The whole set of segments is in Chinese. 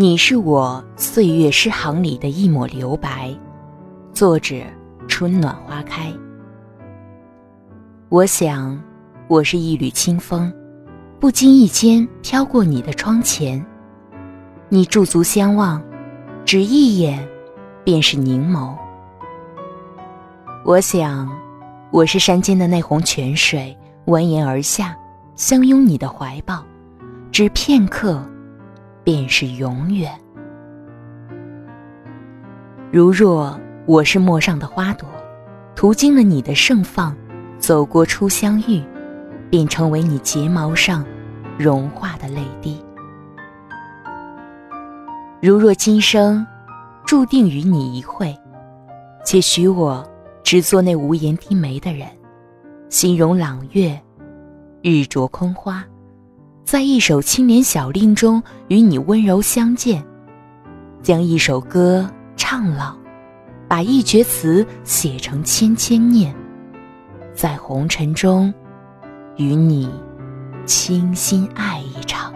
你是我岁月诗行里的一抹留白，作者春暖花开。我想，我是一缕清风，不经意间飘过你的窗前。你驻足相望，只一眼，便是凝眸。我想，我是山间的那泓泉水，蜿蜒而下，相拥你的怀抱，只片刻。便是永远。如若我是陌上的花朵，途经了你的盛放，走过初相遇，便成为你睫毛上融化的泪滴。如若今生注定与你一会，且许我只做那无言低眉的人，心容朗月，日着空花。在一首青莲小令中与你温柔相见，将一首歌唱老，把一阙词写成千千念，在红尘中与你倾心爱一场。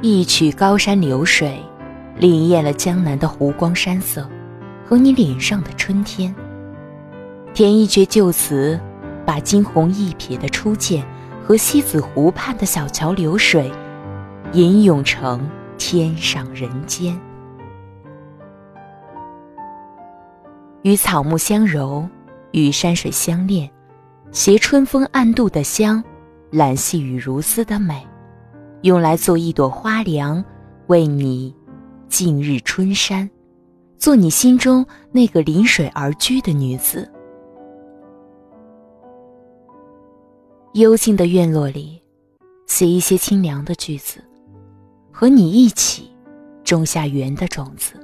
一曲高山流水，潋滟了江南的湖光山色和你脸上的春天。填一阙旧词。把惊鸿一瞥的初见和西子湖畔的小桥流水，吟咏成天上人间。与草木相柔，与山水相恋，携春风暗度的香，揽细雨如丝的美，用来做一朵花梁，为你静日春山，做你心中那个临水而居的女子。幽静的院落里，写一些清凉的句子，和你一起种下缘的种子。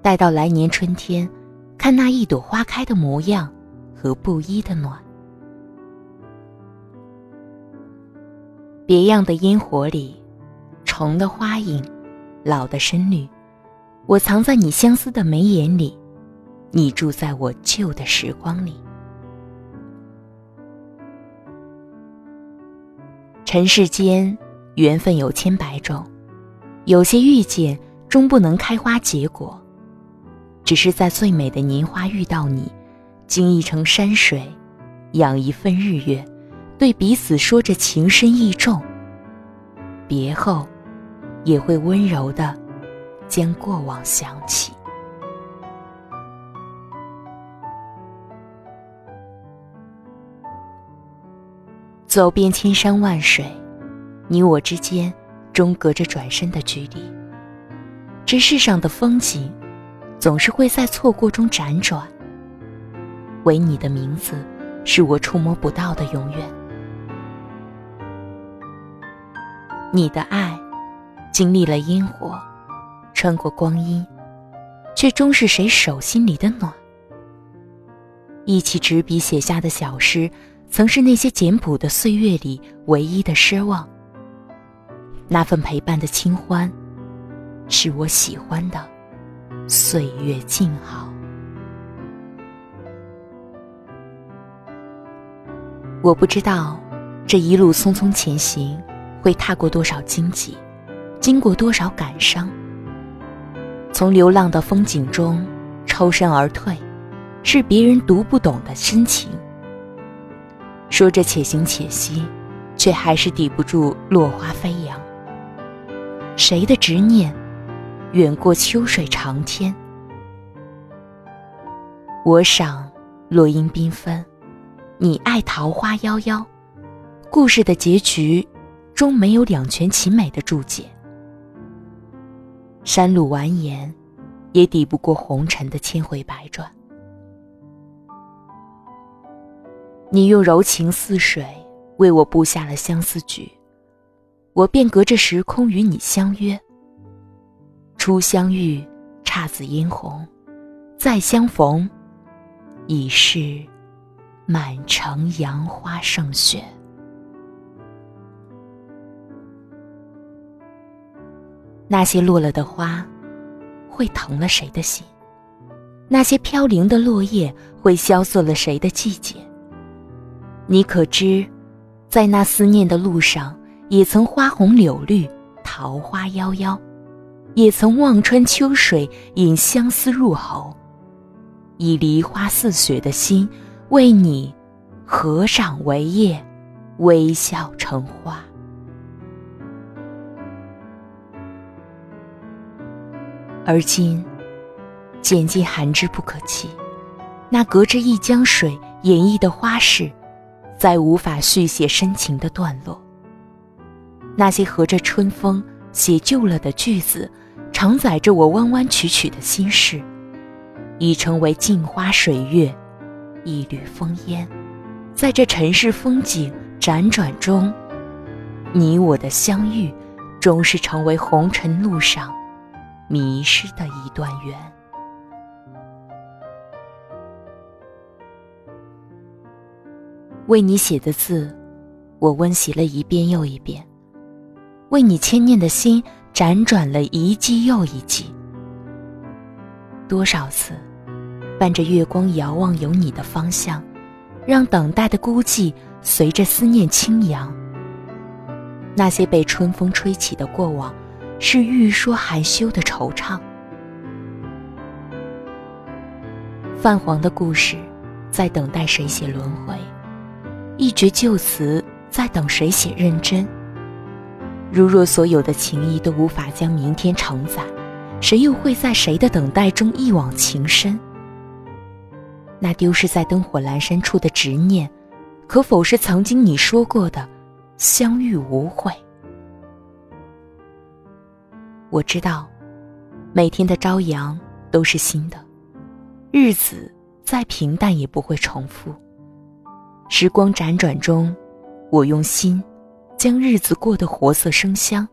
待到来年春天，看那一朵花开的模样和不一的暖。别样的烟火里，重的花影，老的深绿，我藏在你相思的眉眼里，你住在我旧的时光里。尘世间，缘分有千百种，有些遇见终不能开花结果，只是在最美的年华遇到你，经一程山水，养一份日月，对彼此说着情深意重。别后，也会温柔的将过往想起。走遍千山万水，你我之间终隔着转身的距离。这世上的风景，总是会在错过中辗转。唯你的名字，是我触摸不到的永远。你的爱，经历了烟火，穿过光阴，却终是谁手心里的暖。一起执笔写下的小诗。曾是那些简朴的岁月里唯一的奢望。那份陪伴的清欢，是我喜欢的岁月静好。我不知道这一路匆匆前行，会踏过多少荆棘，经过多少感伤。从流浪的风景中抽身而退，是别人读不懂的深情。说着且行且惜，却还是抵不住落花飞扬。谁的执念，远过秋水长天？我赏落英缤纷，你爱桃花夭夭。故事的结局，终没有两全其美的注解。山路蜿蜒，也抵不过红尘的千回百转。你用柔情似水为我布下了相思局，我便隔着时空与你相约。初相遇，姹紫嫣红；再相逢，已是满城杨花胜雪。那些落了的花，会疼了谁的心？那些飘零的落叶，会萧瑟了谁的季节？你可知，在那思念的路上，也曾花红柳绿，桃花夭夭，也曾望穿秋水，引相思入喉。以梨花似雪的心，为你合掌为叶，微笑成花。而今，剪尽寒枝不可栖，那隔着一江水演绎的花事，再无法续写深情的段落。那些和着春风写旧了的句子，承载着我弯弯曲曲的心事。已成为镜花水月，一缕风烟，在这尘世风景辗转中，你我的相遇，终是成为红尘路上迷失的一段缘。为你写的字，我温习了一遍又一遍；为你牵念的心，辗转了一季又一季。多少次？伴着月光遥望有你的方向，让等待的孤寂随着思念轻扬。那些被春风吹起的过往，是欲说还休的惆怅。泛黄的故事，在等待谁写轮回；一绝旧词，在等谁写认真。如若所有的情谊都无法将明天承载，谁又会在谁的等待中一往情深？那丢失在灯火阑珊处的执念，可否是曾经你说过的“相遇无悔”？我知道，每天的朝阳都是新的，日子再平淡也不会重复。时光辗转中，我用心将日子过得活色生香，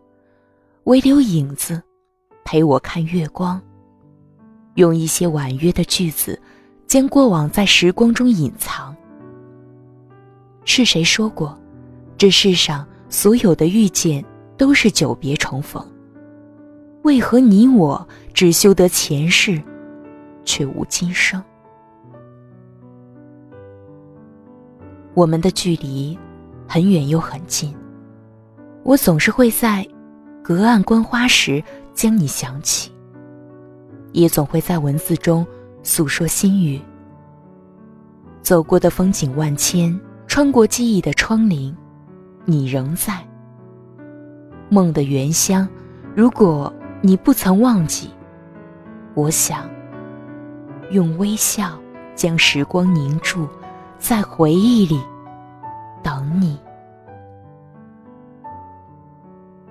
唯留影子陪我看月光，用一些婉约的句子。将过往在时光中隐藏。是谁说过，这世上所有的遇见都是久别重逢？为何你我只修得前世，却无今生？我们的距离很远又很近，我总是会在隔岸观花时将你想起，也总会在文字中。诉说心语。走过的风景万千，穿过记忆的窗棂，你仍在。梦的原乡，如果你不曾忘记，我想用微笑将时光凝住，在回忆里等你。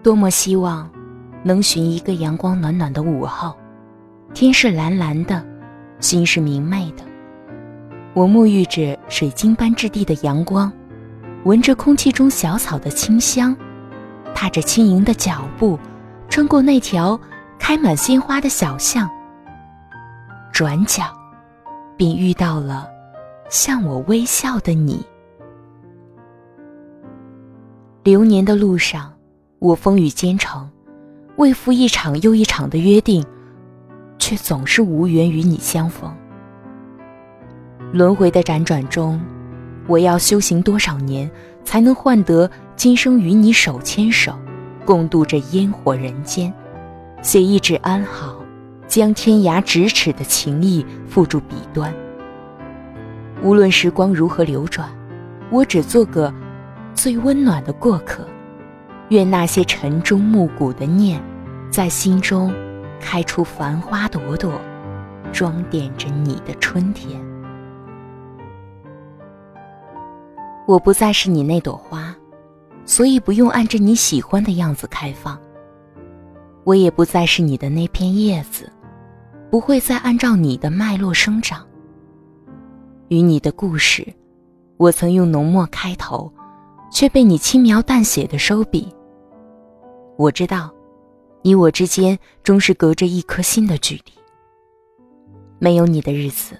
多么希望能寻一个阳光暖暖的午后，天是蓝蓝的。心是明媚的，我沐浴着水晶般质地的阳光，闻着空气中小草的清香，踏着轻盈的脚步，穿过那条开满鲜花的小巷。转角，便遇到了向我微笑的你。流年的路上，我风雨兼程，为赴一场又一场的约定。却总是无缘与你相逢。轮回的辗转中，我要修行多少年，才能换得今生与你手牵手，共度这烟火人间？写一纸安好，将天涯咫尺的情谊付诸笔端。无论时光如何流转，我只做个最温暖的过客。愿那些晨钟暮鼓的念，在心中。开出繁花朵朵，装点着你的春天。我不再是你那朵花，所以不用按着你喜欢的样子开放。我也不再是你的那片叶子，不会再按照你的脉络生长。与你的故事，我曾用浓墨开头，却被你轻描淡写的收笔。我知道。你我之间终是隔着一颗心的距离。没有你的日子，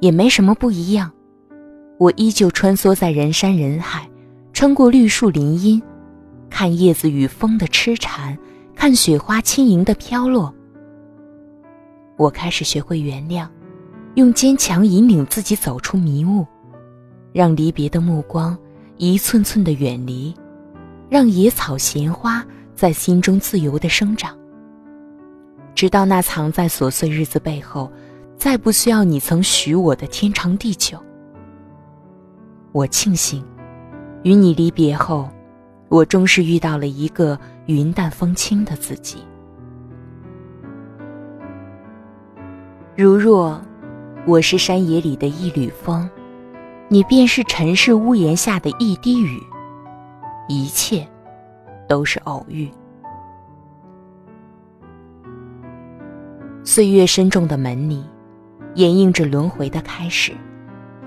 也没什么不一样。我依旧穿梭在人山人海，穿过绿树林荫，看叶子与风的痴缠，看雪花轻盈的飘落。我开始学会原谅，用坚强引领自己走出迷雾，让离别的目光一寸寸的远离，让野草闲花在心中自由的生长，直到那藏在琐碎日子背后，再不需要你曾许我的天长地久。我庆幸，与你离别后，我终是遇到了一个云淡风轻的自己。如若我是山野里的一缕风，你便是尘世屋檐下的一滴雨，一切都是偶遇。岁月深重的门里，掩映着轮回的开始。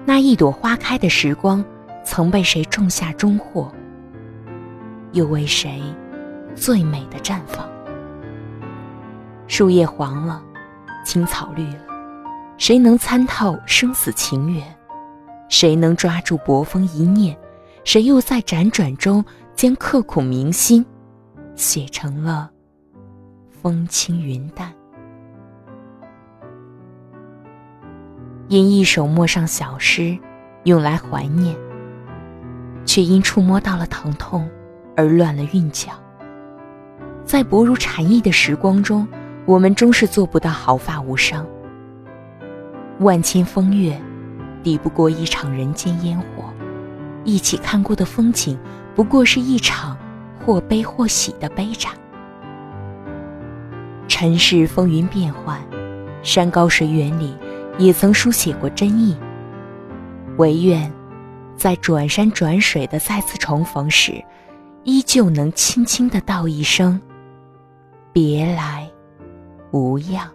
那一朵花开的时光，曾被谁种下终获？又为谁最美的绽放？树叶黄了，青草绿了，谁能参透生死情缘？谁能抓住薄风一念？谁又在辗转中将刻骨铭心写成了风轻云淡？因一首陌上小诗，用来怀念，却因触摸到了疼痛而乱了韵脚。在薄如蝉翼的时光中，我们终是做不到毫发无伤。万千风月，抵不过一场人间烟火；一起看过的风景，不过是一场或悲或喜的悲展。尘世风云变幻，山高水远里。也曾书写过真意，唯愿在转山转水的再次重逢时，依旧能轻轻的道一声：别来无恙。